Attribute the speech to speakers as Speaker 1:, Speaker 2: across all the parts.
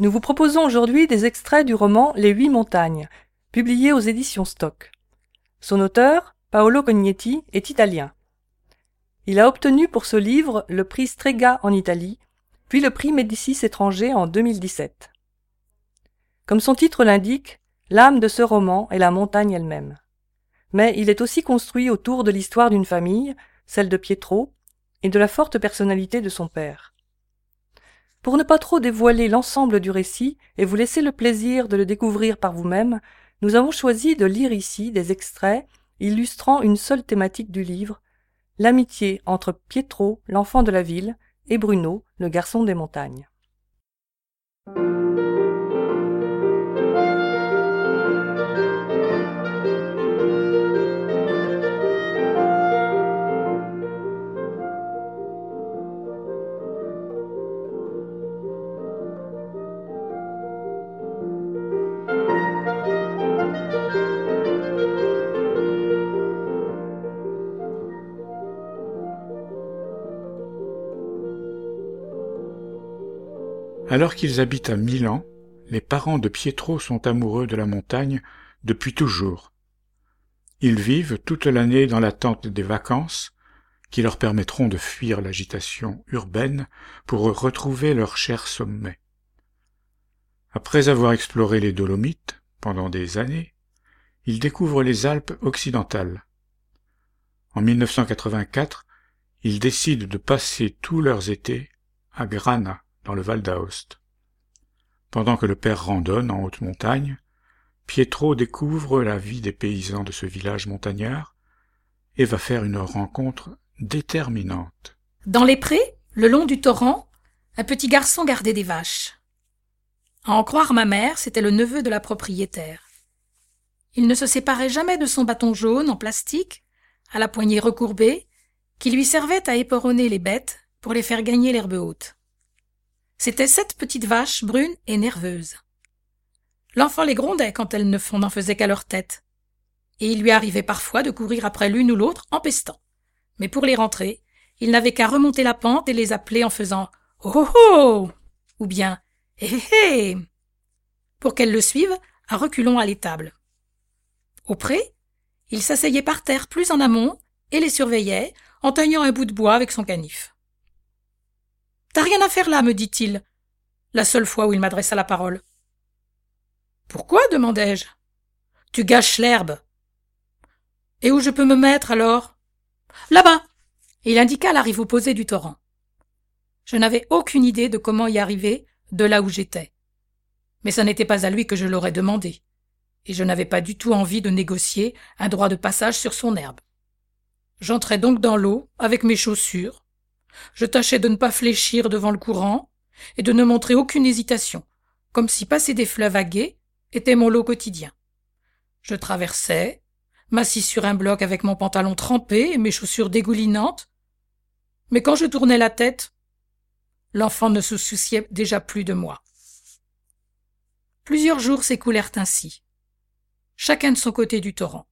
Speaker 1: Nous vous proposons aujourd'hui des extraits du roman Les Huit Montagnes, publié aux éditions Stock. Son auteur, Paolo Cognetti, est italien. Il a obtenu pour ce livre le prix Strega en Italie, puis le prix Médicis étranger en 2017. Comme son titre l'indique, l'âme de ce roman est la montagne elle-même. Mais il est aussi construit autour de l'histoire d'une famille, celle de Pietro, et de la forte personnalité de son père. Pour ne pas trop dévoiler l'ensemble du récit et vous laisser le plaisir de le découvrir par vous-même, nous avons choisi de lire ici des extraits illustrant une seule thématique du livre, l'amitié entre Pietro, l'enfant de la ville, et Bruno, le garçon des montagnes.
Speaker 2: Alors qu'ils habitent à Milan, les parents de Pietro sont amoureux de la montagne depuis toujours. Ils vivent toute l'année dans l'attente des vacances qui leur permettront de fuir l'agitation urbaine pour retrouver leur cher sommet. Après avoir exploré les Dolomites pendant des années, ils découvrent les Alpes occidentales. En 1984, ils décident de passer tous leurs étés à Grana, dans le Val d'Aoste. Pendant que le père randonne en haute montagne, Pietro découvre la vie des paysans de ce village montagnard et va faire une rencontre déterminante.
Speaker 3: Dans les prés, le long du torrent, un petit garçon gardait des vaches. À en croire ma mère, c'était le neveu de la propriétaire. Il ne se séparait jamais de son bâton jaune en plastique, à la poignée recourbée, qui lui servait à éperonner les bêtes pour les faire gagner l'herbe haute. C'étaient sept petites vaches brunes et nerveuses. L'enfant les grondait quand elles ne n'en faisaient qu'à leur tête. Et il lui arrivait parfois de courir après l'une ou l'autre en pestant. Mais pour les rentrer, il n'avait qu'à remonter la pente et les appeler en faisant Oh oh oh ou bien Hé hé hé pour qu'elles le suivent à reculons à l'étable. Au pré, il s'asseyait par terre plus en amont et les surveillait en teignant un bout de bois avec son canif. T'as rien à faire là, me dit-il, la seule fois où il m'adressa la parole. Pourquoi demandai-je? Tu gâches l'herbe. Et où je peux me mettre alors? Là-bas. Et il indiqua la rive opposée du torrent. Je n'avais aucune idée de comment y arriver de là où j'étais. Mais ce n'était pas à lui que je l'aurais demandé, et je n'avais pas du tout envie de négocier un droit de passage sur son herbe. J'entrai donc dans l'eau avec mes chaussures, je tâchais de ne pas fléchir devant le courant et de ne montrer aucune hésitation, comme si passer des fleuves à gué était mon lot quotidien. Je traversais, m'assis sur un bloc avec mon pantalon trempé et mes chaussures dégoulinantes. Mais quand je tournais la tête, l'enfant ne se souciait déjà plus de moi. Plusieurs jours s'écoulèrent ainsi, chacun de son côté du torrent,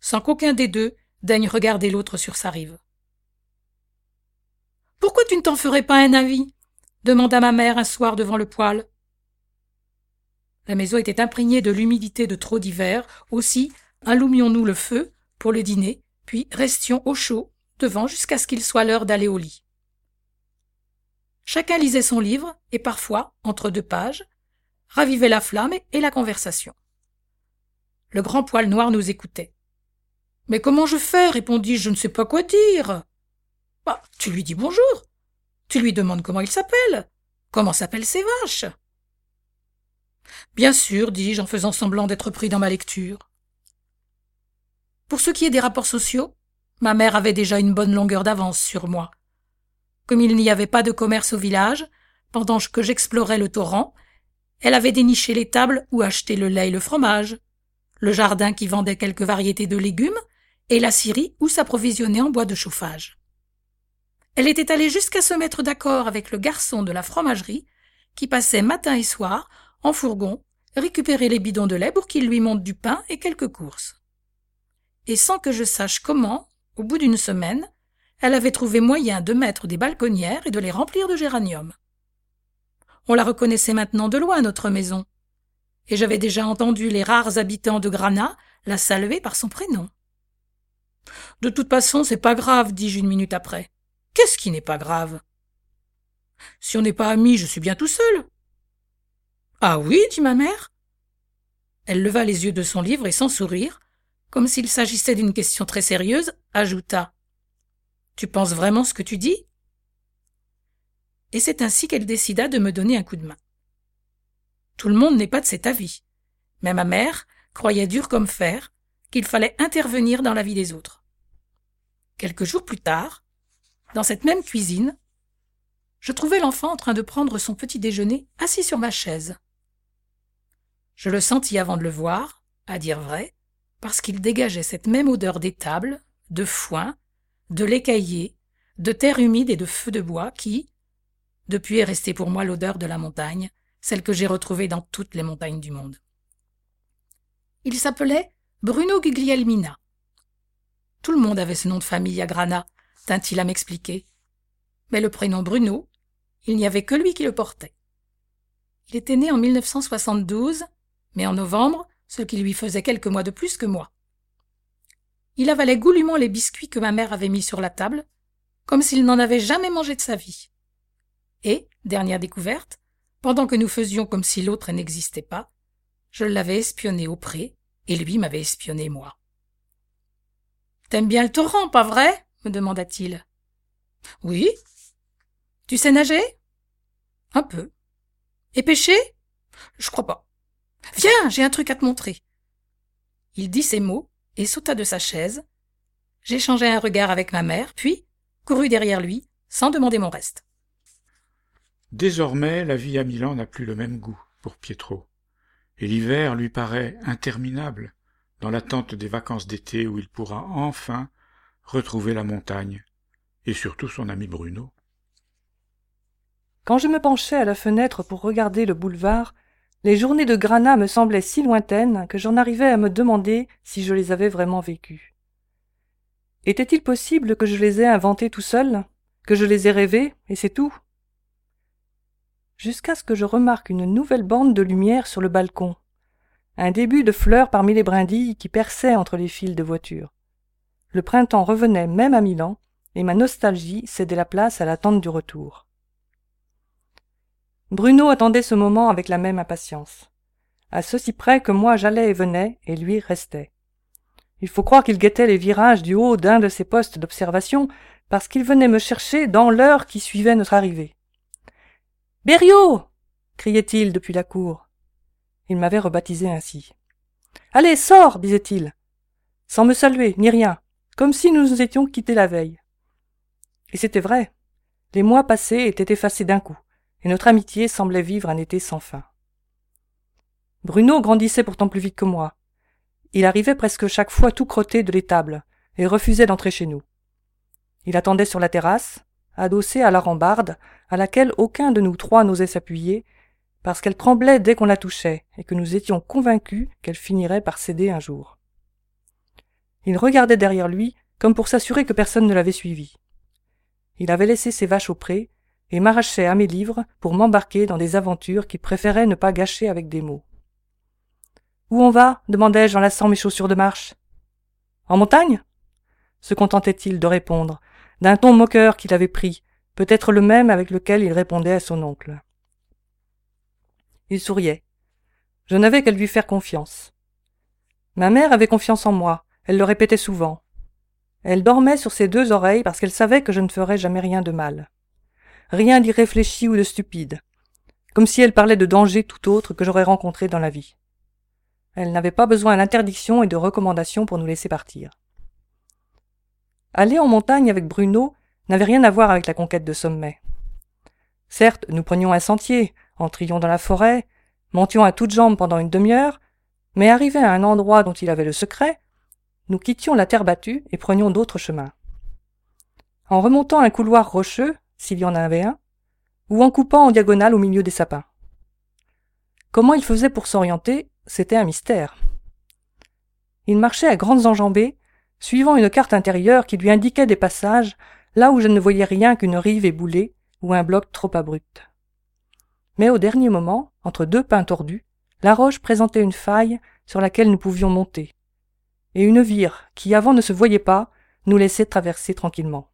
Speaker 3: sans qu'aucun des deux daigne regarder l'autre sur sa rive. Pourquoi tu ne t'en ferais pas un avis demanda ma mère un soir devant le poêle. La maison était imprégnée de l'humidité de trop d'hiver, aussi allumions-nous le feu pour le dîner, puis restions au chaud devant jusqu'à ce qu'il soit l'heure d'aller au lit. Chacun lisait son livre, et parfois, entre deux pages, ravivait la flamme et la conversation. Le grand poil noir nous écoutait. Mais comment je fais? répondis-je, je ne sais pas quoi dire. Bah, tu lui dis bonjour. Tu lui demandes comment il s'appelle. Comment s'appellent ses vaches Bien sûr, dis-je en faisant semblant d'être pris dans ma lecture. Pour ce qui est des rapports sociaux, ma mère avait déjà une bonne longueur d'avance sur moi. Comme il n'y avait pas de commerce au village, pendant que j'explorais le torrent, elle avait déniché les tables où acheter le lait et le fromage, le jardin qui vendait quelques variétés de légumes, et la scierie où s'approvisionner en bois de chauffage. Elle était allée jusqu'à se mettre d'accord avec le garçon de la fromagerie, qui passait matin et soir, en fourgon, récupérer les bidons de lait pour qu'il lui monte du pain et quelques courses. Et sans que je sache comment, au bout d'une semaine, elle avait trouvé moyen de mettre des balconnières et de les remplir de géraniums. On la reconnaissait maintenant de loin, notre maison. Et j'avais déjà entendu les rares habitants de Granat la saluer par son prénom. De toute façon, c'est pas grave, dis-je une minute après. Qu'est-ce qui n'est pas grave? Si on n'est pas amis, je suis bien tout seul. Ah oui, dit ma mère. Elle leva les yeux de son livre et sans sourire, comme s'il s'agissait d'une question très sérieuse, ajouta. Tu penses vraiment ce que tu dis? Et c'est ainsi qu'elle décida de me donner un coup de main. Tout le monde n'est pas de cet avis, mais ma mère croyait dur comme fer qu'il fallait intervenir dans la vie des autres. Quelques jours plus tard, dans cette même cuisine, je trouvais l'enfant en train de prendre son petit déjeuner assis sur ma chaise. Je le sentis avant de le voir, à dire vrai, parce qu'il dégageait cette même odeur d'étable, de foin, de lait caillé, de terre humide et de feu de bois qui, depuis est restée pour moi l'odeur de la montagne, celle que j'ai retrouvée dans toutes les montagnes du monde. Il s'appelait Bruno Guglielmina. Tout le monde avait ce nom de famille à Grana, tint-il à m'expliquer. Mais le prénom Bruno, il n'y avait que lui qui le portait. Il était né en 1972, mais en novembre, ce qui lui faisait quelques mois de plus que moi. Il avalait goulûment les biscuits que ma mère avait mis sur la table, comme s'il n'en avait jamais mangé de sa vie. Et, dernière découverte, pendant que nous faisions comme si l'autre n'existait pas, je l'avais espionné au pré, et lui m'avait espionné moi. T'aimes bien le torrent, pas vrai? Me demanda-t-il. Oui. Tu sais nager? Un peu. Et pêcher? Je crois pas. Viens, j'ai un truc à te montrer. Il dit ces mots et sauta de sa chaise. J'échangeai un regard avec ma mère, puis courus derrière lui, sans demander mon reste.
Speaker 2: Désormais, la vie à Milan n'a plus le même goût pour Pietro, et l'hiver lui paraît interminable dans l'attente des vacances d'été où il pourra enfin retrouver la montagne, et surtout son ami Bruno.
Speaker 1: Quand je me penchais à la fenêtre pour regarder le boulevard, les journées de Granat me semblaient si lointaines que j'en arrivais à me demander si je les avais vraiment vécues. Était-il possible que je les ai inventées tout seul, que je les ai rêvées, et c'est tout? Jusqu'à ce que je remarque une nouvelle bande de lumière sur le balcon, un début de fleurs parmi les brindilles qui perçaient entre les fils de voitures. Le printemps revenait même à Milan, et ma nostalgie cédait la place à l'attente du retour. Bruno attendait ce moment avec la même impatience. À ceci près que moi j'allais et venais, et lui restait. Il faut croire qu'il guettait les virages du haut d'un de ses postes d'observation, parce qu'il venait me chercher dans l'heure qui suivait notre arrivée. Berriot criait-il depuis la cour. Il m'avait rebaptisé ainsi. Allez, sors disait-il, sans me saluer, ni rien, comme si nous nous étions quittés la veille. Et c'était vrai. Les mois passés étaient effacés d'un coup et notre amitié semblait vivre un été sans fin. Bruno grandissait pourtant plus vite que moi. Il arrivait presque chaque fois tout crotté de l'étable, et refusait d'entrer chez nous. Il attendait sur la terrasse, adossé à la rambarde, à laquelle aucun de nous trois n'osait s'appuyer, parce qu'elle tremblait dès qu'on la touchait, et que nous étions convaincus qu'elle finirait par céder un jour. Il regardait derrière lui, comme pour s'assurer que personne ne l'avait suivi. Il avait laissé ses vaches au pré, et m'arrachait à mes livres pour m'embarquer dans des aventures qu'il préférait ne pas gâcher avec des mots. Où on va? demandai-je en lassant mes chaussures de marche. En montagne? se contentait-il de répondre, d'un ton moqueur qu'il avait pris, peut-être le même avec lequel il répondait à son oncle. Il souriait, Je n'avais qu'à lui faire confiance. Ma mère avait confiance en moi, elle le répétait souvent. Elle dormait sur ses deux oreilles parce qu'elle savait que je ne ferais jamais rien de mal. Rien d'irréfléchi ou de stupide. Comme si elle parlait de dangers tout autres que j'aurais rencontrés dans la vie. Elle n'avait pas besoin d'interdictions et de recommandations pour nous laisser partir. Aller en montagne avec Bruno n'avait rien à voir avec la conquête de sommets. Certes, nous prenions un sentier, entrions dans la forêt, montions à toutes jambes pendant une demi-heure, mais arrivés à un endroit dont il avait le secret, nous quittions la terre battue et prenions d'autres chemins. En remontant un couloir rocheux, s'il y en avait un, ou en coupant en diagonale au milieu des sapins. Comment il faisait pour s'orienter, c'était un mystère. Il marchait à grandes enjambées, suivant une carte intérieure qui lui indiquait des passages là où je ne voyais rien qu'une rive éboulée ou un bloc trop abrupt. Mais au dernier moment, entre deux pins tordus, la roche présentait une faille sur laquelle nous pouvions monter, et une vire qui avant ne se voyait pas nous laissait traverser tranquillement.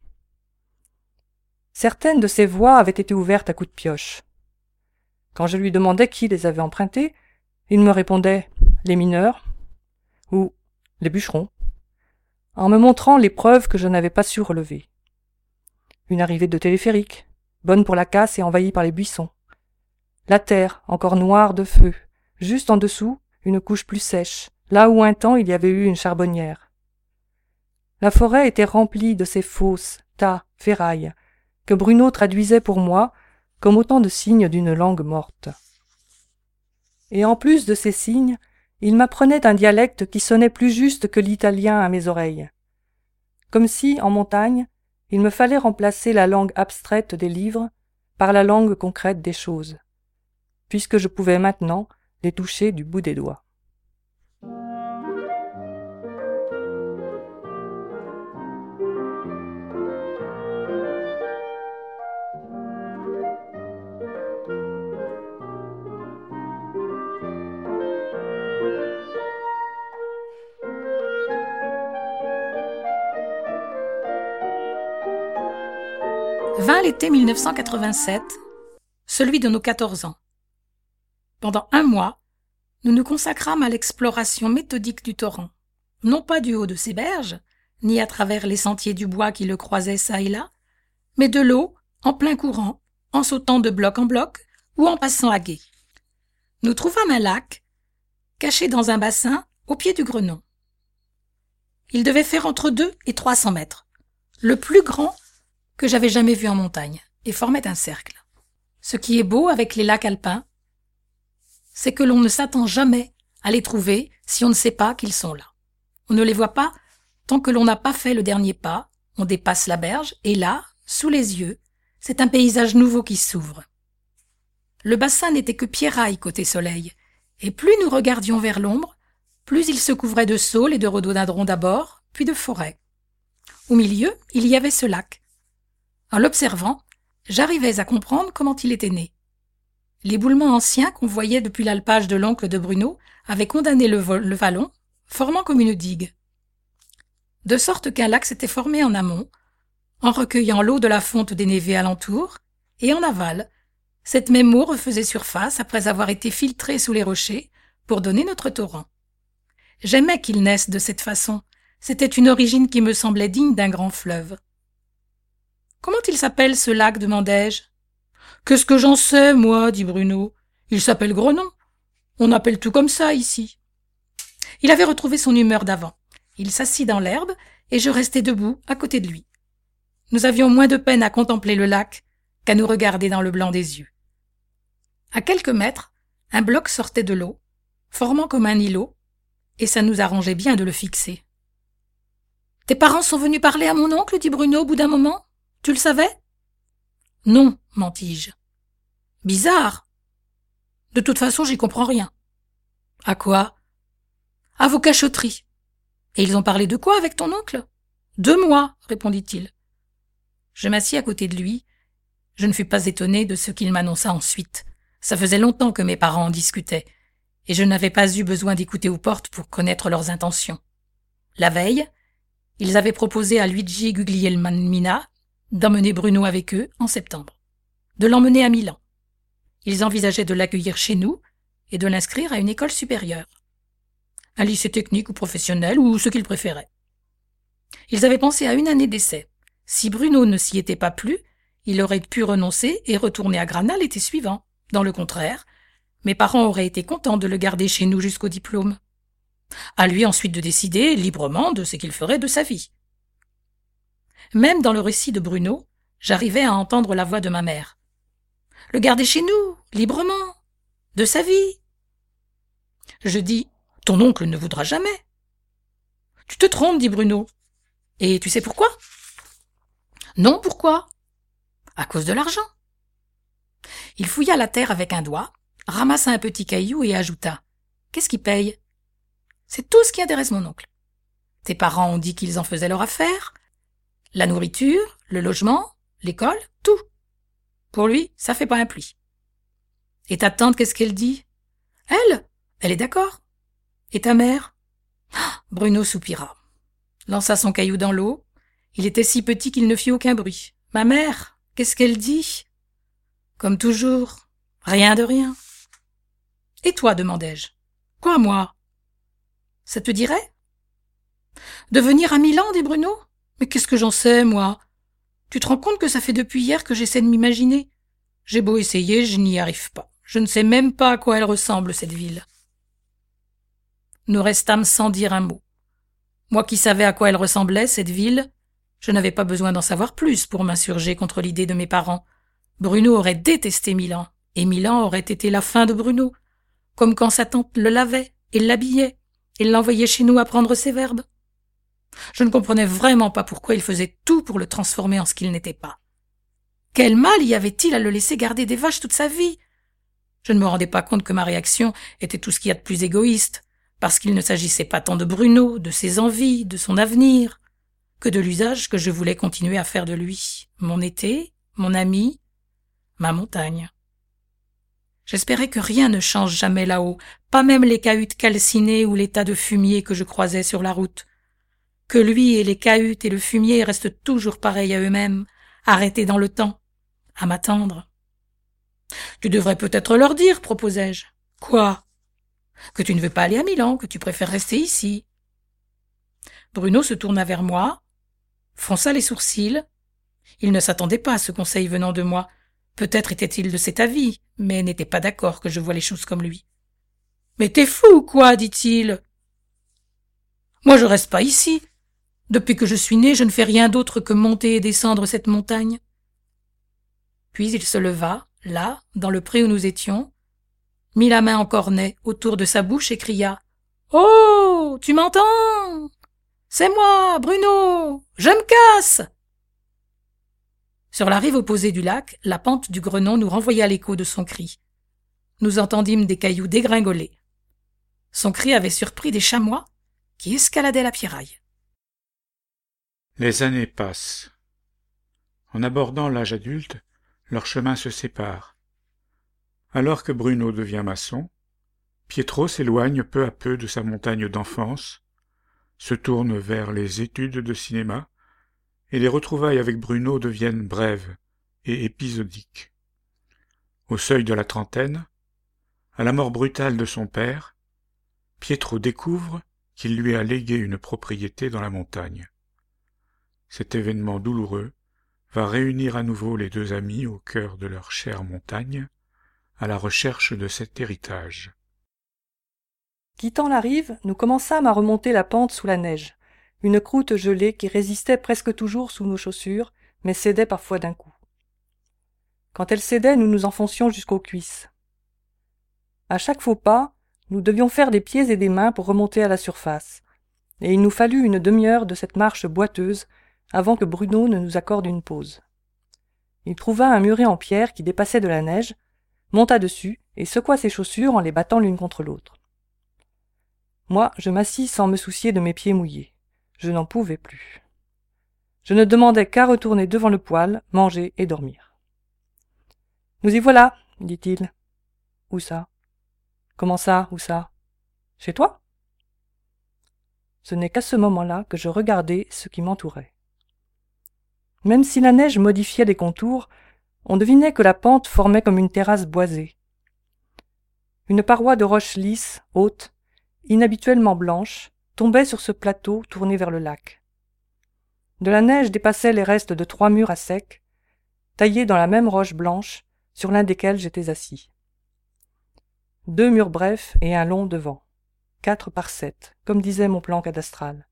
Speaker 1: Certaines de ces voies avaient été ouvertes à coups de pioche. Quand je lui demandais qui les avait empruntées, il me répondait les mineurs ou les bûcherons, en me montrant les preuves que je n'avais pas su relever. Une arrivée de téléphérique, bonne pour la casse et envahie par les buissons. La terre, encore noire de feu, juste en dessous, une couche plus sèche, là où un temps il y avait eu une charbonnière. La forêt était remplie de ces fosses, tas, ferrailles, que Bruno traduisait pour moi comme autant de signes d'une langue morte. Et en plus de ces signes, il m'apprenait un dialecte qui sonnait plus juste que l'italien à mes oreilles. Comme si, en montagne, il me fallait remplacer la langue abstraite des livres par la langue concrète des choses, puisque je pouvais maintenant les toucher du bout des doigts.
Speaker 3: 20 l'été 1987, celui de nos 14 ans. Pendant un mois, nous nous consacrâmes à l'exploration méthodique du torrent, non pas du haut de ses berges, ni à travers les sentiers du bois qui le croisaient çà et là, mais de l'eau, en plein courant, en sautant de bloc en bloc ou en passant à gué. Nous trouvâmes un lac, caché dans un bassin au pied du Grenon. Il devait faire entre deux et trois cents mètres, le plus grand que j'avais jamais vu en montagne, et formait un cercle. Ce qui est beau avec les lacs alpins, c'est que l'on ne s'attend jamais à les trouver si on ne sait pas qu'ils sont là. On ne les voit pas tant que l'on n'a pas fait le dernier pas, on dépasse la berge, et là, sous les yeux, c'est un paysage nouveau qui s'ouvre. Le bassin n'était que pierraille côté soleil, et plus nous regardions vers l'ombre, plus il se couvrait de saules et de rhododendrons d'abord, puis de forêts. Au milieu, il y avait ce lac, en l'observant, j'arrivais à comprendre comment il était né. L'éboulement ancien qu'on voyait depuis l'alpage de l'oncle de Bruno avait condamné le, vallon, formant comme une digue. De sorte qu'un lac s'était formé en amont, en recueillant l'eau de la fonte des névés alentour, et en aval, cette même eau refaisait surface après avoir été filtrée sous les rochers pour donner notre torrent. J'aimais qu'il naisse de cette façon. C'était une origine qui me semblait digne d'un grand fleuve. Comment il s'appelle ce lac demandai-je. Qu'est-ce que j'en sais, moi, dit Bruno. Il s'appelle Grenon. On appelle tout comme ça ici. Il avait retrouvé son humeur d'avant. Il s'assit dans l'herbe, et je restai debout à côté de lui. Nous avions moins de peine à contempler le lac qu'à nous regarder dans le blanc des yeux. À quelques mètres, un bloc sortait de l'eau, formant comme un îlot, et ça nous arrangeait bien de le fixer. Tes parents sont venus parler à mon oncle, dit Bruno au bout d'un moment? Tu le savais? Non, mentis-je. Bizarre. De toute façon, j'y comprends rien. À quoi? À vos cachotteries. Et ils ont parlé de quoi avec ton oncle? De moi, répondit-il. Je m'assis à côté de lui. Je ne fus pas étonné de ce qu'il m'annonça ensuite. Ça faisait longtemps que mes parents en discutaient, et je n'avais pas eu besoin d'écouter aux portes pour connaître leurs intentions. La veille, ils avaient proposé à Luigi Guglielmina d'emmener Bruno avec eux en septembre, de l'emmener à Milan. Ils envisageaient de l'accueillir chez nous et de l'inscrire à une école supérieure. Un lycée technique ou professionnel, ou ce qu'ils préféraient. Ils avaient pensé à une année d'essai. Si Bruno ne s'y était pas plu, il aurait pu renoncer et retourner à Grana l'été suivant. Dans le contraire, mes parents auraient été contents de le garder chez nous jusqu'au diplôme. À lui ensuite de décider librement de ce qu'il ferait de sa vie. Même dans le récit de Bruno, j'arrivais à entendre la voix de ma mère. Le garder chez nous, librement, de sa vie. Je dis, ton oncle ne voudra jamais. Tu te trompes, dit Bruno. Et tu sais pourquoi? Non, pourquoi? À cause de l'argent. Il fouilla la terre avec un doigt, ramassa un petit caillou et ajouta. Qu'est-ce qui paye? C'est tout ce qui intéresse mon oncle. Tes parents ont dit qu'ils en faisaient leur affaire. La nourriture, le logement, l'école, tout. Pour lui, ça fait pas un pli. Et ta tante, qu'est-ce qu'elle dit? Elle Elle est d'accord. Et ta mère? Bruno soupira, lança son caillou dans l'eau. Il était si petit qu'il ne fit aucun bruit. Ma mère, qu'est-ce qu'elle dit? Comme toujours, rien de rien. Et toi demandai-je. Quoi, moi? Ça te dirait? De venir à Milan, dit Bruno? Mais qu'est-ce que j'en sais, moi? Tu te rends compte que ça fait depuis hier que j'essaie de m'imaginer? J'ai beau essayer, je n'y arrive pas. Je ne sais même pas à quoi elle ressemble, cette ville. Nous restâmes sans dire un mot. Moi qui savais à quoi elle ressemblait, cette ville, je n'avais pas besoin d'en savoir plus pour m'insurger contre l'idée de mes parents. Bruno aurait détesté Milan, et Milan aurait été la fin de Bruno, comme quand sa tante le lavait et l'habillait, et l'envoyait chez nous apprendre ses verbes. Je ne comprenais vraiment pas pourquoi il faisait tout pour le transformer en ce qu'il n'était pas. Quel mal y avait-il à le laisser garder des vaches toute sa vie? Je ne me rendais pas compte que ma réaction était tout ce qu'il y a de plus égoïste, parce qu'il ne s'agissait pas tant de Bruno, de ses envies, de son avenir, que de l'usage que je voulais continuer à faire de lui, mon été, mon ami, ma montagne. J'espérais que rien ne change jamais là-haut, pas même les cahutes calcinées ou les tas de fumier que je croisais sur la route. Que lui et les cahutes et le fumier restent toujours pareils à eux-mêmes, arrêtés dans le temps, à m'attendre. Tu devrais peut-être leur dire, proposai-je. Quoi? Que tu ne veux pas aller à Milan, que tu préfères rester ici. Bruno se tourna vers moi, fronça les sourcils. Il ne s'attendait pas à ce conseil venant de moi. Peut-être était-il de cet avis, mais n'était pas d'accord que je vois les choses comme lui. Mais t'es fou, quoi, dit-il. Moi je reste pas ici. Depuis que je suis né, je ne fais rien d'autre que monter et descendre cette montagne. Puis il se leva, là, dans le pré où nous étions, mit la main en cornet autour de sa bouche et cria. Oh. Tu m'entends? C'est moi, Bruno. Je me casse. Sur la rive opposée du lac, la pente du Grenon nous renvoya l'écho de son cri. Nous entendîmes des cailloux dégringoler. Son cri avait surpris des chamois qui escaladaient la pierraille.
Speaker 2: Les années passent. En abordant l'âge adulte, leurs chemins se séparent. Alors que Bruno devient maçon, Pietro s'éloigne peu à peu de sa montagne d'enfance, se tourne vers les études de cinéma, et les retrouvailles avec Bruno deviennent brèves et épisodiques. Au seuil de la trentaine, à la mort brutale de son père, Pietro découvre qu'il lui a légué une propriété dans la montagne. Cet événement douloureux va réunir à nouveau les deux amis au cœur de leur chère montagne, à la recherche de cet héritage.
Speaker 1: Quittant la rive, nous commençâmes à remonter la pente sous la neige, une croûte gelée qui résistait presque toujours sous nos chaussures, mais cédait parfois d'un coup. Quand elle cédait, nous nous enfoncions jusqu'aux cuisses. À chaque faux pas, nous devions faire des pieds et des mains pour remonter à la surface, et il nous fallut une demi-heure de cette marche boiteuse avant que Bruno ne nous accorde une pause. Il trouva un muret en pierre qui dépassait de la neige, monta dessus et secoua ses chaussures en les battant l'une contre l'autre. Moi, je m'assis sans me soucier de mes pieds mouillés. Je n'en pouvais plus. Je ne demandais qu'à retourner devant le poêle, manger et dormir. Nous y voilà, dit-il. Où ça? Comment ça, où ça? Chez toi? Ce n'est qu'à ce moment-là que je regardais ce qui m'entourait. Même si la neige modifiait les contours, on devinait que la pente formait comme une terrasse boisée. Une paroi de roches lisses, haute, inhabituellement blanche, tombait sur ce plateau tourné vers le lac. De la neige dépassaient les restes de trois murs à sec, taillés dans la même roche blanche, sur l'un desquels j'étais assis. Deux murs brefs et un long devant. Quatre par sept, comme disait mon plan cadastral.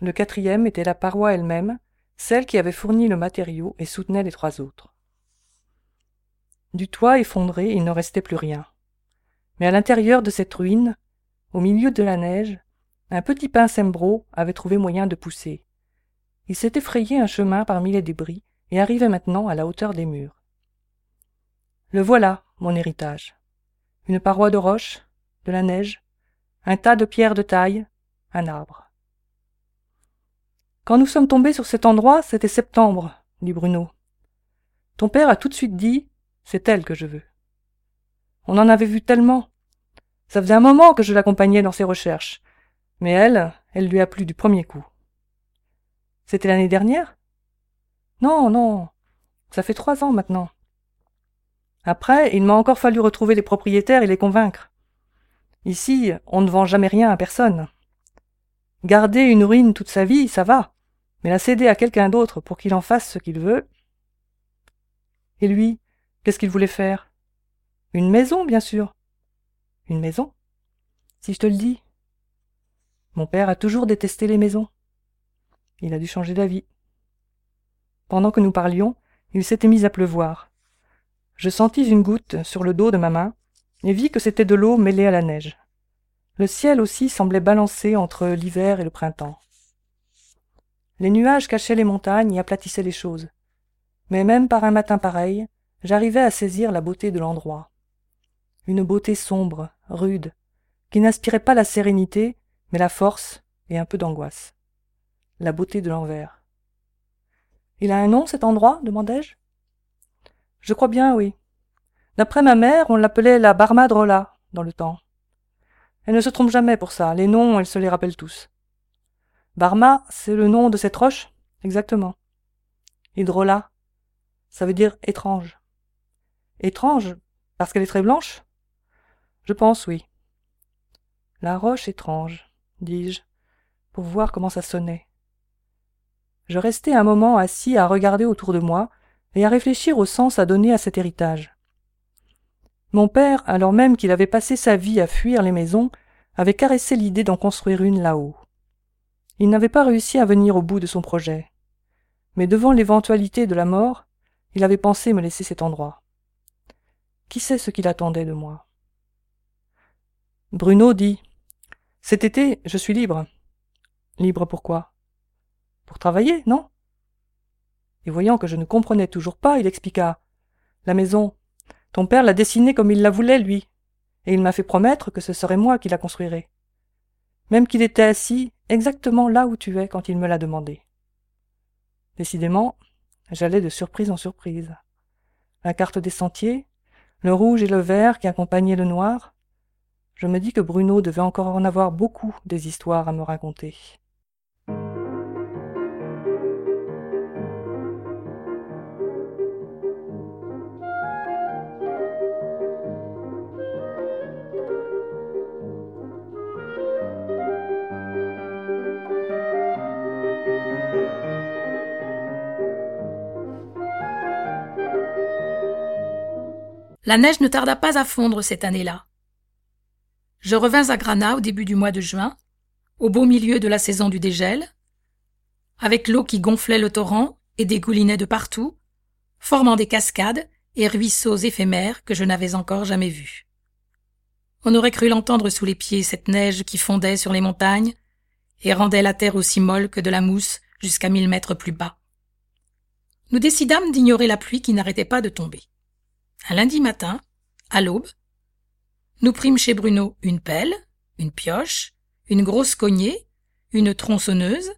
Speaker 1: Le quatrième était la paroi elle-même, celle qui avait fourni le matériau et soutenait les trois autres. Du toit effondré, il ne restait plus rien. Mais à l'intérieur de cette ruine, au milieu de la neige, un petit pin sembro avait trouvé moyen de pousser. Il s'était frayé un chemin parmi les débris et arrivait maintenant à la hauteur des murs. Le voilà, mon héritage. Une paroi de roche, de la neige, un tas de pierres de taille, un arbre. Quand nous sommes tombés sur cet endroit, c'était septembre, dit Bruno. Ton père a tout de suite dit C'est elle que je veux. On en avait vu tellement. Ça faisait un moment que je l'accompagnais dans ses recherches. Mais elle, elle lui a plu du premier coup. C'était l'année dernière? Non, non. Ça fait trois ans maintenant. Après, il m'a encore fallu retrouver les propriétaires et les convaincre. Ici, on ne vend jamais rien à personne. Garder une ruine toute sa vie, ça va, mais la céder à quelqu'un d'autre pour qu'il en fasse ce qu'il veut. Et lui, qu'est-ce qu'il voulait faire? Une maison, bien sûr. Une maison? Si je te le dis. Mon père a toujours détesté les maisons. Il a dû changer d'avis. Pendant que nous parlions, il s'était mis à pleuvoir. Je sentis une goutte sur le dos de ma main et vis que c'était de l'eau mêlée à la neige. Le ciel aussi semblait balancer entre l'hiver et le printemps. Les nuages cachaient les montagnes et aplatissaient les choses. Mais même par un matin pareil, j'arrivais à saisir la beauté de l'endroit. Une beauté sombre, rude, qui n'inspirait pas la sérénité, mais la force et un peu d'angoisse. La beauté de l'envers. Il a un nom, cet endroit? demandai-je. Je crois bien, oui. D'après ma mère, on l'appelait la Barmadrola dans le temps. Elle ne se trompe jamais pour ça. Les noms, elle se les rappelle tous. Barma, c'est le nom de cette roche? Exactement. Hydrola, ça veut dire étrange. Étrange Parce qu'elle est très blanche? Je pense, oui. La roche étrange, dis-je, pour voir comment ça sonnait. Je restai un moment assis à regarder autour de moi et à réfléchir au sens à donner à cet héritage. Mon père, alors même qu'il avait passé sa vie à fuir les maisons, avait caressé l'idée d'en construire une là-haut. Il n'avait pas réussi à venir au bout de son projet. Mais devant l'éventualité de la mort, il avait pensé me laisser cet endroit. Qui sait ce qu'il attendait de moi? Bruno dit Cet été, je suis libre. Libre pourquoi pour travailler, non? Et voyant que je ne comprenais toujours pas, il expliqua. La maison. Ton père l'a dessinée comme il la voulait, lui. Et il m'a fait promettre que ce serait moi qui la construirais. Même qu'il était assis exactement là où tu es quand il me l'a demandé. Décidément, j'allais de surprise en surprise. La carte des sentiers, le rouge et le vert qui accompagnaient le noir. Je me dis que Bruno devait encore en avoir beaucoup des histoires à me raconter.
Speaker 3: La neige ne tarda pas à fondre cette année-là. Je revins à Granat au début du mois de juin, au beau milieu de la saison du dégel, avec l'eau qui gonflait le torrent et dégoulinait de partout, formant des cascades et ruisseaux éphémères que je n'avais encore jamais vus. On aurait cru l'entendre sous les pieds cette neige qui fondait sur les montagnes et rendait la terre aussi molle que de la mousse jusqu'à mille mètres plus bas. Nous décidâmes d'ignorer la pluie qui n'arrêtait pas de tomber. Un lundi matin, à l'aube, nous prîmes chez Bruno une pelle, une pioche, une grosse cognée, une tronçonneuse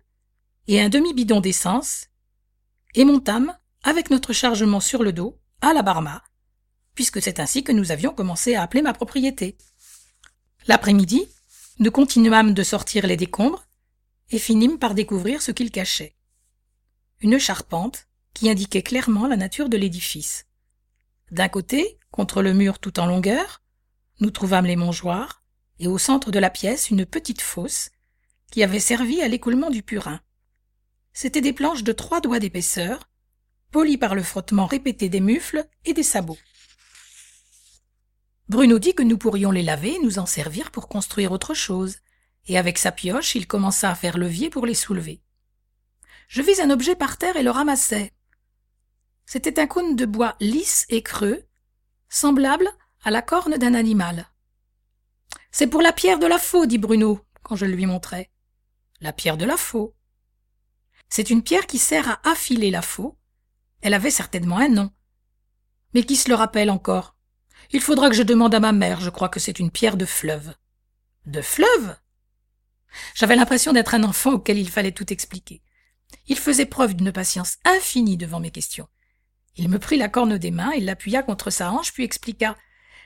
Speaker 3: et un demi-bidon d'essence, et montâmes, avec notre chargement sur le dos, à la Barma, puisque c'est ainsi que nous avions commencé à appeler ma propriété. L'après-midi, nous continuâmes de sortir les décombres et finîmes par découvrir ce qu'ils cachaient. Une charpente qui indiquait clairement la nature de l'édifice. D'un côté, contre le mur tout en longueur, Nous trouvâmes les mangeoires, et au centre de la pièce une petite fosse qui avait servi à l'écoulement du purin. C'étaient des planches de trois doigts d'épaisseur, polies par le frottement répété des mufles et des sabots. Bruno dit que nous pourrions les laver et nous en servir pour construire autre chose, et avec sa pioche il commença à faire levier pour les soulever. Je vis un objet par terre et le ramassai. C'était un cône de bois lisse et creux, semblable à la corne d'un animal. C'est pour la pierre de la faux, dit Bruno, quand je lui montrai. La pierre de la faux. C'est une pierre qui sert à affiler la faux. Elle avait certainement un nom. Mais qui se le rappelle encore? Il faudra que je demande à ma mère, je crois que c'est une pierre de fleuve. De fleuve? J'avais l'impression d'être un enfant auquel il fallait tout expliquer. Il faisait preuve d'une patience infinie devant mes questions. Il me prit la corne des mains, il l'appuya contre sa hanche, puis expliqua.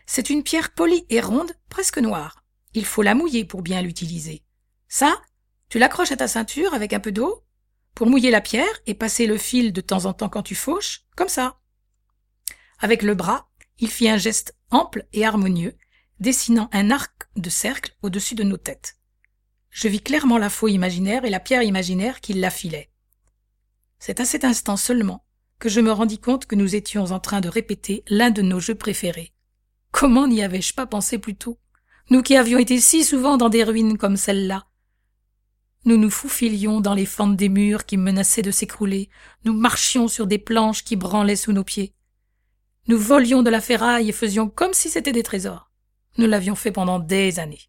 Speaker 3: C'est une pierre polie et ronde, presque noire. Il faut la mouiller pour bien l'utiliser. Ça, tu l'accroches à ta ceinture avec un peu d'eau, pour mouiller la pierre et passer le fil de temps en temps quand tu fauches, comme ça. Avec le bras, il fit un geste ample et harmonieux, dessinant un arc de cercle au-dessus de nos têtes. Je vis clairement la faux imaginaire et la pierre imaginaire qui l'affilait. C'est à cet instant seulement que je me rendis compte que nous étions en train de répéter l'un de nos jeux préférés. Comment n'y avais-je pas pensé plus tôt? Nous qui avions été si souvent dans des ruines comme celle-là. Nous nous faufilions dans les fentes des murs qui menaçaient de s'écrouler, nous marchions sur des planches qui branlaient sous nos pieds. Nous volions de la ferraille et faisions comme si c'était des trésors. Nous l'avions fait pendant des années.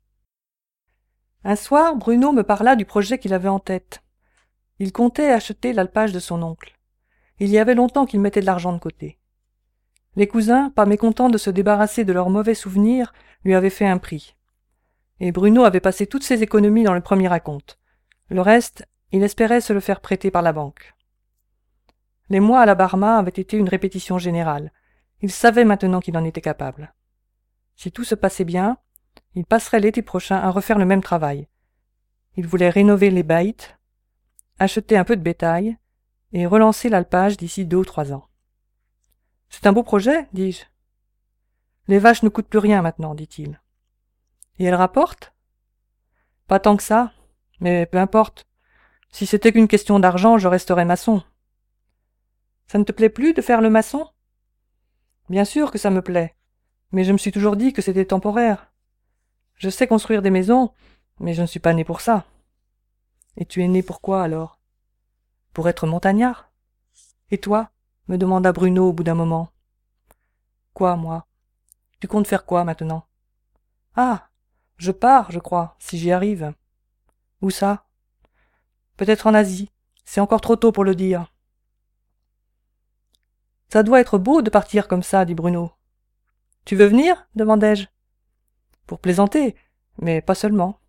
Speaker 1: Un soir, Bruno me parla du projet qu'il avait en tête. Il comptait acheter l'alpage de son oncle. Il y avait longtemps qu'il mettait de l'argent de côté. Les cousins, pas mécontents de se débarrasser de leurs mauvais souvenirs, lui avaient fait un prix. Et Bruno avait passé toutes ses économies dans le premier raconte. Le reste, il espérait se le faire prêter par la banque. Les mois à la Barma avaient été une répétition générale. Il savait maintenant qu'il en était capable. Si tout se passait bien, il passerait l'été prochain à refaire le même travail. Il voulait rénover les baïtes, acheter un peu de bétail et relancer l'alpage d'ici deux ou trois ans. C'est un beau projet, dis-je. Les vaches ne coûtent plus rien maintenant, dit-il. Et elles rapportent? Pas tant que ça, mais peu importe. Si c'était qu'une question d'argent, je resterais maçon. Ça ne te plaît plus de faire le maçon? Bien sûr que ça me plaît, mais je me suis toujours dit que c'était temporaire. Je sais construire des maisons, mais je ne suis pas né pour ça. Et tu es né pour quoi alors? Pour être montagnard Et toi me demanda Bruno au bout d'un moment. Quoi, moi? Tu comptes faire quoi maintenant? Ah Je pars, je crois, si j'y arrive. Où ça? Peut-être en Asie. C'est encore trop tôt pour le dire. Ça doit être beau de partir comme ça, dit Bruno. Tu veux venir? demandai-je. Pour plaisanter, mais pas seulement.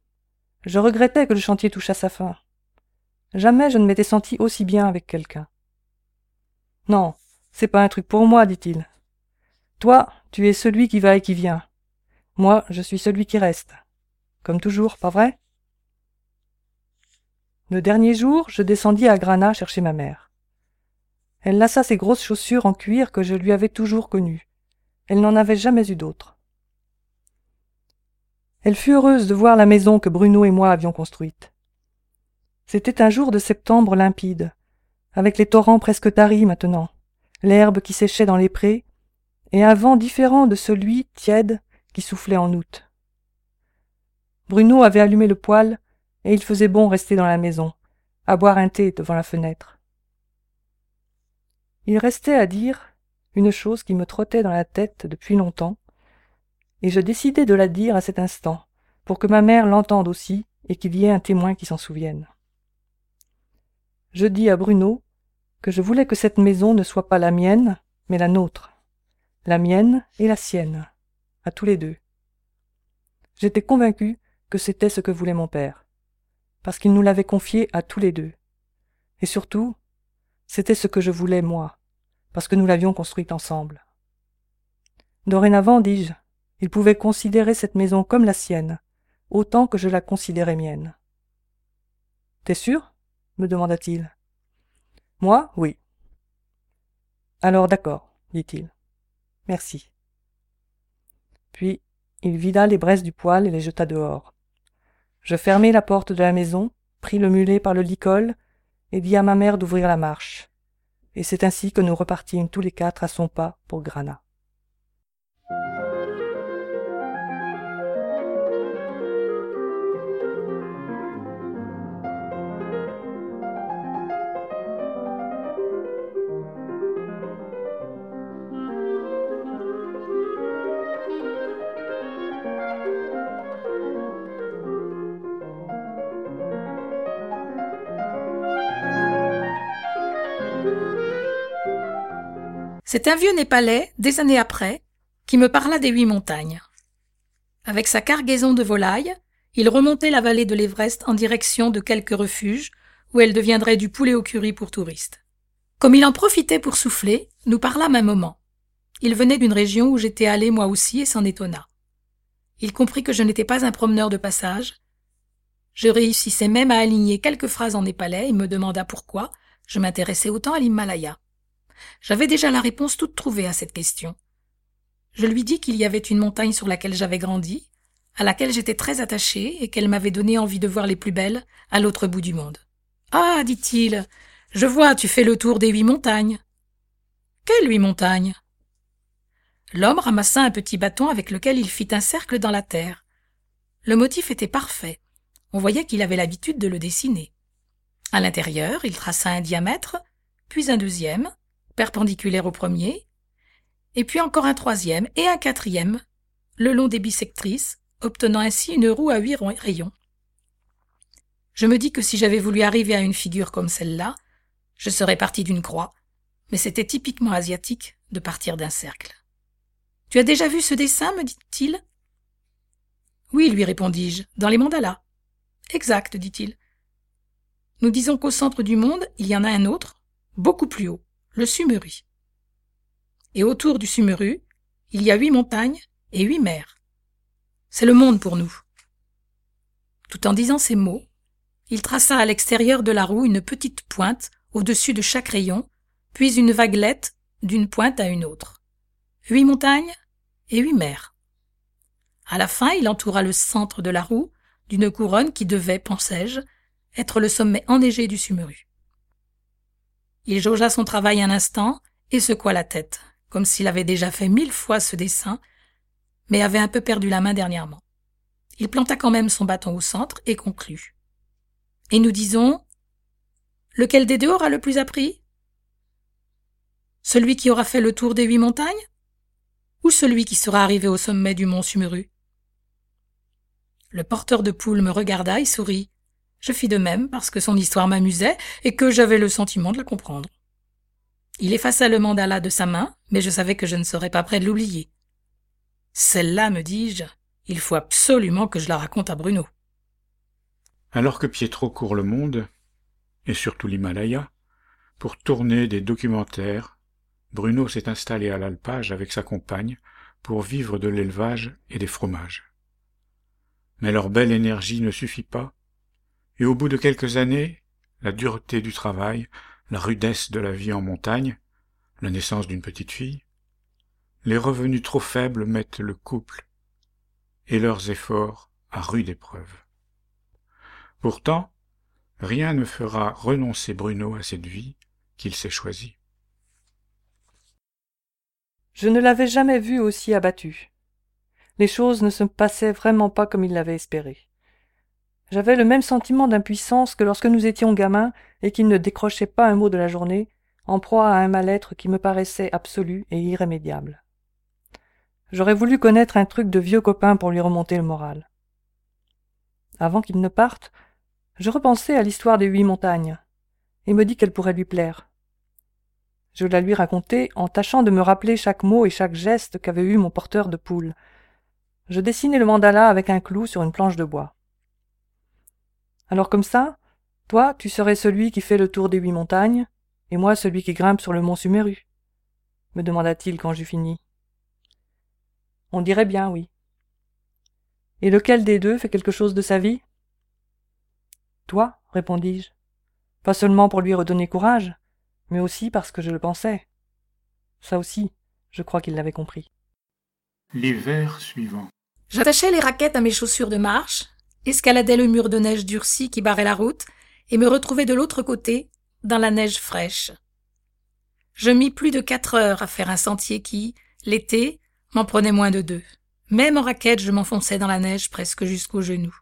Speaker 1: Je regrettais que le chantier touchât sa fin. Jamais je ne m'étais senti aussi bien avec quelqu'un. Non, c'est pas un truc pour moi, dit-il. Toi, tu es celui qui va et qui vient. Moi, je suis celui qui reste. Comme toujours, pas vrai? Le dernier jour, je descendis à Grana chercher ma mère. Elle lassa ses grosses chaussures en cuir que je lui avais toujours connues. Elle n'en avait jamais eu d'autres. Elle fut heureuse de voir la maison que Bruno et moi avions construite. C'était un jour de septembre limpide, avec les torrents presque taris maintenant, l'herbe qui séchait dans les prés, et un vent différent de celui, tiède, qui soufflait en août. Bruno avait allumé le poêle, et il faisait bon rester dans la maison, à boire un thé devant la fenêtre. Il restait à dire une chose qui me trottait dans la tête depuis longtemps, et je décidai de la dire à cet instant, pour que ma mère l'entende aussi et qu'il y ait un témoin qui s'en souvienne. Je dis à Bruno que je voulais que cette maison ne soit pas la mienne, mais la nôtre, la mienne et la sienne, à tous les deux. J'étais convaincu que c'était ce que voulait mon père, parce qu'il nous l'avait confié à tous les deux. Et surtout, c'était ce que je voulais moi, parce que nous l'avions construite ensemble. Dorénavant, dis-je, il pouvait considérer cette maison comme la sienne, autant que je la considérais mienne. T'es sûr? Me demanda-t-il. Moi, oui. Alors d'accord, dit-il. Merci. Puis il vida les braises du poêle et les jeta dehors. Je fermai la porte de la maison, pris le mulet par le licol, et dis à ma mère d'ouvrir la marche. Et c'est ainsi que nous repartîmes tous les quatre à son pas pour Grana.
Speaker 3: C'est un vieux Népalais, des années après, qui me parla des huit montagnes. Avec sa cargaison de volailles, il remontait la vallée de l'Everest en direction de quelques refuges où elle deviendrait du poulet au curry pour touristes. Comme il en profitait pour souffler, nous parlâmes un moment. Il venait d'une région où j'étais allé moi aussi et s'en étonna. Il comprit que je n'étais pas un promeneur de passage. Je réussissais même à aligner quelques phrases en népalais et me demanda pourquoi je m'intéressais autant à l'Himalaya. J'avais déjà la réponse toute trouvée à cette question. Je lui dis qu'il y avait une montagne sur laquelle j'avais grandi, à laquelle j'étais très attaché et qu'elle m'avait donné envie de voir les plus belles à l'autre bout du monde. Ah, dit-il, je vois, tu fais le tour des huit montagnes. Quelles huit montagnes? L'homme ramassa un petit bâton avec lequel il fit un cercle dans la terre. Le motif était parfait. On voyait qu'il avait l'habitude de le dessiner. À l'intérieur, il traça un diamètre, puis un deuxième, perpendiculaire au premier, et puis encore un troisième et un quatrième, le long des bisectrices, obtenant ainsi une roue à huit rayons. Je me dis que si j'avais voulu arriver à une figure comme celle-là, je serais parti d'une croix, mais c'était typiquement asiatique de partir d'un cercle. Tu as déjà vu ce dessin, me dit-il? Oui, lui répondis-je, dans les mandalas. Exact, dit-il. Nous disons qu'au centre du monde, il y en a un autre, beaucoup plus haut le Sumeri. Et autour du Sumeri, il y a huit montagnes et huit mers. C'est le monde pour nous. Tout en disant ces mots, il traça à l'extérieur de la roue une petite pointe au-dessus de chaque rayon, puis une vaguelette d'une pointe à une autre. Huit montagnes et huit mers. À la fin, il entoura le centre de la roue d'une couronne qui devait, pensais-je, être le sommet enneigé du Sumeri. Il jaugea son travail un instant et secoua la tête, comme s'il avait déjà fait mille fois ce dessin, mais avait un peu perdu la main dernièrement. Il planta quand même son bâton au centre et conclut. Et nous disons Lequel des deux aura le plus appris? Celui qui aura fait le tour des huit montagnes? Ou celui qui sera arrivé au sommet du mont Sumuru Le porteur de poule me regarda et sourit. Je fis de même parce que son histoire m'amusait et que j'avais le sentiment de la comprendre. Il effaça le mandala de sa main, mais je savais que je ne serais pas prêt de l'oublier. Celle-là, me dis-je, il faut absolument que je la raconte à Bruno.
Speaker 2: Alors que Pietro court le monde, et surtout l'Himalaya, pour tourner des documentaires, Bruno s'est installé à l'alpage avec sa compagne pour vivre de l'élevage et des fromages. Mais leur belle énergie ne suffit pas et au bout de quelques années, la dureté du travail, la rudesse de la vie en montagne, la naissance d'une petite fille, les revenus trop faibles mettent le couple et leurs efforts à rude épreuve. Pourtant, rien ne fera renoncer Bruno à cette vie qu'il s'est choisie.
Speaker 1: Je ne l'avais jamais vu aussi abattu. Les choses ne se passaient vraiment pas comme il l'avait espéré. J'avais le même sentiment d'impuissance que lorsque nous étions gamins et qu'il ne décrochait pas un mot de la journée, en proie à un mal-être qui me paraissait absolu et irrémédiable. J'aurais voulu connaître un truc de vieux copain pour lui remonter le moral. Avant qu'il ne parte, je repensai à l'histoire des huit montagnes, et me dis qu'elle pourrait lui plaire. Je la lui racontai en tâchant de me rappeler chaque mot et chaque geste qu'avait eu mon porteur de poule. Je dessinai le mandala avec un clou sur une planche de bois. Alors comme ça, toi, tu serais celui qui fait le tour des huit montagnes, et moi celui qui grimpe sur le mont Sumeru me demanda-t-il quand j'eus fini. On dirait bien, oui. Et lequel des deux fait quelque chose de sa vie? Toi, répondis-je. Pas seulement pour lui redonner courage, mais aussi parce que je le pensais. Ça aussi, je crois qu'il l'avait compris.
Speaker 2: L'hiver suivant.
Speaker 3: J'attachais les raquettes à mes chaussures de marche, escaladais le mur de neige durci qui barrait la route, et me retrouvais de l'autre côté, dans la neige fraîche. Je mis plus de quatre heures à faire un sentier qui, l'été, m'en prenait moins de deux. Même en raquette, je m'enfonçais dans la neige presque jusqu'aux genoux.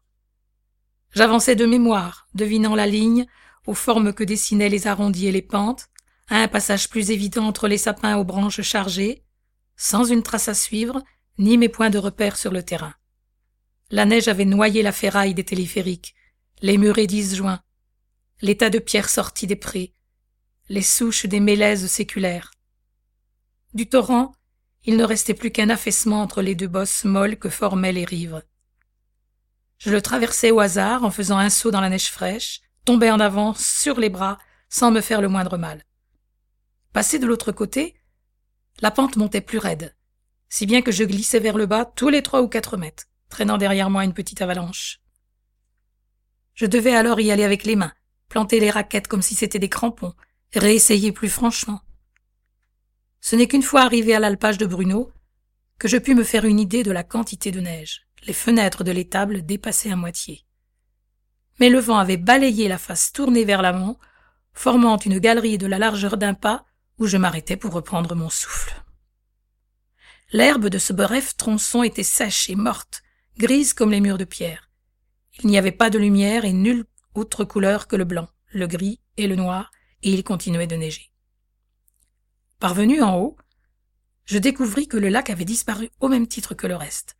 Speaker 3: J'avançais de mémoire, devinant la ligne, aux formes que dessinaient les arrondis et les pentes, à un passage plus évident entre les sapins aux branches chargées, sans une trace à suivre, ni mes points de repère sur le terrain. La neige avait noyé la ferraille des téléphériques, les murets disjoints, les tas de pierres sorties des prés, les souches des mélèzes séculaires. Du torrent, il ne restait plus qu'un affaissement entre les deux bosses molles que formaient les rives. Je le traversais au hasard en faisant un saut dans la neige fraîche, tombais en avant sur les bras sans me faire le moindre mal. Passé de l'autre côté, la pente montait plus raide, si bien que je glissais vers le bas tous les trois ou quatre mètres, traînant derrière moi une petite avalanche. Je devais alors y aller avec les mains, planter les raquettes comme si c'était des crampons, réessayer plus franchement. Ce n'est qu'une fois arrivé à l'alpage de Bruno que je pus me faire une idée de la quantité de neige. Les fenêtres de l'étable dépassaient à moitié. Mais le vent avait balayé la face tournée vers l'amont, formant une galerie de la largeur d'un pas où je m'arrêtais pour reprendre mon souffle. L'herbe de ce bref tronçon était sèche et morte, grise comme les murs de pierre. Il n'y avait pas de lumière et nulle autre couleur que le blanc, le gris et le noir, et il continuait de neiger. Parvenu en haut, je découvris que le lac avait disparu au même titre que le reste.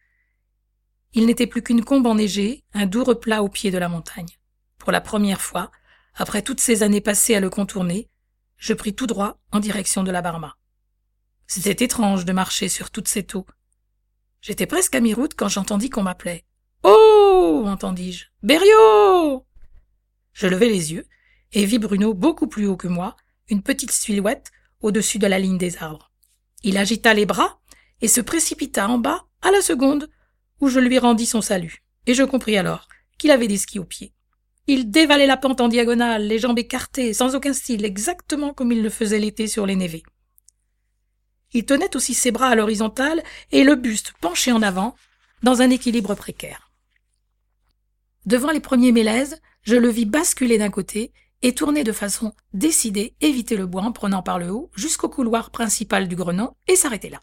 Speaker 3: Il n'était plus qu'une combe enneigée, un doux replat au pied de la montagne. Pour la première fois, après toutes ces années passées à le contourner, je pris tout droit en direction de la Barma. C'était étrange de marcher sur toute cette eau. J'étais presque à mi-route quand j'entendis qu'on m'appelait. Oh entendis-je. Berriot Je levai les yeux et vis Bruno beaucoup plus haut que moi, une petite silhouette au-dessus de la ligne des arbres. Il agita les bras et se précipita en bas à la seconde où je lui rendis son salut, et je compris alors qu'il avait des skis aux pieds. Il dévalait la pente en diagonale, les jambes écartées, sans aucun style, exactement comme il le faisait l'été sur les névés. Il tenait aussi ses bras à l'horizontale et le buste penché en avant, dans un équilibre précaire. Devant les premiers mélèzes, je le vis basculer d'un côté et tourner de façon décidée, éviter le bois en prenant par le haut jusqu'au couloir principal du Grenon et s'arrêter là.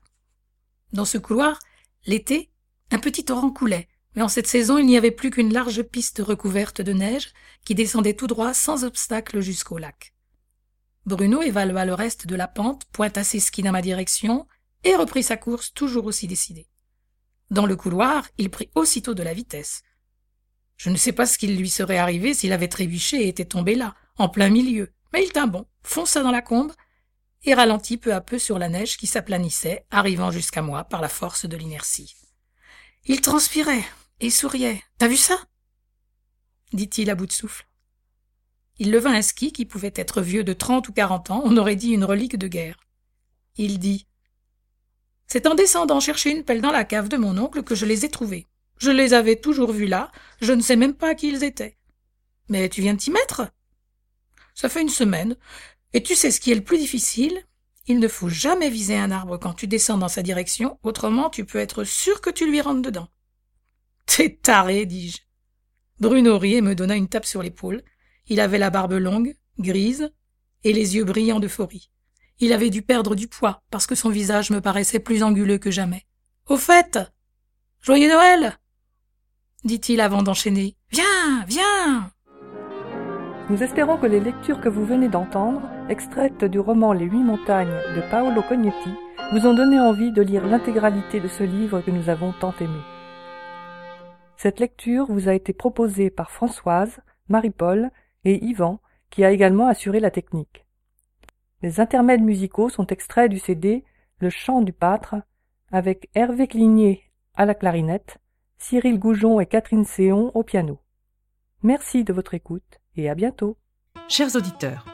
Speaker 3: Dans ce couloir, l'été, un petit torrent coulait, mais en cette saison il n'y avait plus qu'une large piste recouverte de neige qui descendait tout droit sans obstacle jusqu'au lac. Bruno évalua le reste de la pente, pointa ses skis dans ma direction et reprit sa course toujours aussi décidé. Dans le couloir, il prit aussitôt de la vitesse. Je ne sais pas ce qu'il lui serait arrivé s'il avait trébuché et était tombé là, en plein milieu, mais il tint bon, fonça dans la combe et ralentit peu à peu sur la neige qui s'aplanissait, arrivant jusqu'à moi par la force de l'inertie. Il transpirait et souriait. T'as vu ça? dit-il à bout de souffle. Il leva un ski qui pouvait être vieux de trente ou quarante ans, on aurait dit une relique de guerre. Il dit C'est en descendant chercher une pelle dans la cave de mon oncle que je les ai trouvés. Je les avais toujours vus là, je ne sais même pas qui ils étaient. Mais tu viens de t'y mettre? Ça fait une semaine, et tu sais ce qui est le plus difficile? Il ne faut jamais viser un arbre quand tu descends dans sa direction, autrement tu peux être sûr que tu lui rentres dedans. T'es taré, dis-je. Bruno rit et me donna une tape sur l'épaule. Il avait la barbe longue, grise, et les yeux brillants d'euphorie. Il avait dû perdre du poids parce que son visage me paraissait plus anguleux que jamais. Au fait, joyeux Noël dit-il avant d'enchaîner. Viens, viens
Speaker 1: Nous espérons que les lectures que vous venez d'entendre, extraites du roman Les Huit Montagnes de Paolo Cognetti, vous ont donné envie de lire l'intégralité de ce livre que nous avons tant aimé. Cette lecture vous a été proposée par Françoise, Marie-Paul et Yvan, qui a également assuré la technique. Les intermèdes musicaux sont extraits du CD Le chant du pâtre, avec Hervé Cligné à la clarinette, Cyril Goujon et Catherine Séon au piano. Merci de votre écoute et à bientôt.
Speaker 4: Chers auditeurs,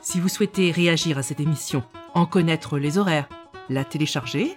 Speaker 4: si vous souhaitez réagir à cette émission, en connaître les horaires, la télécharger,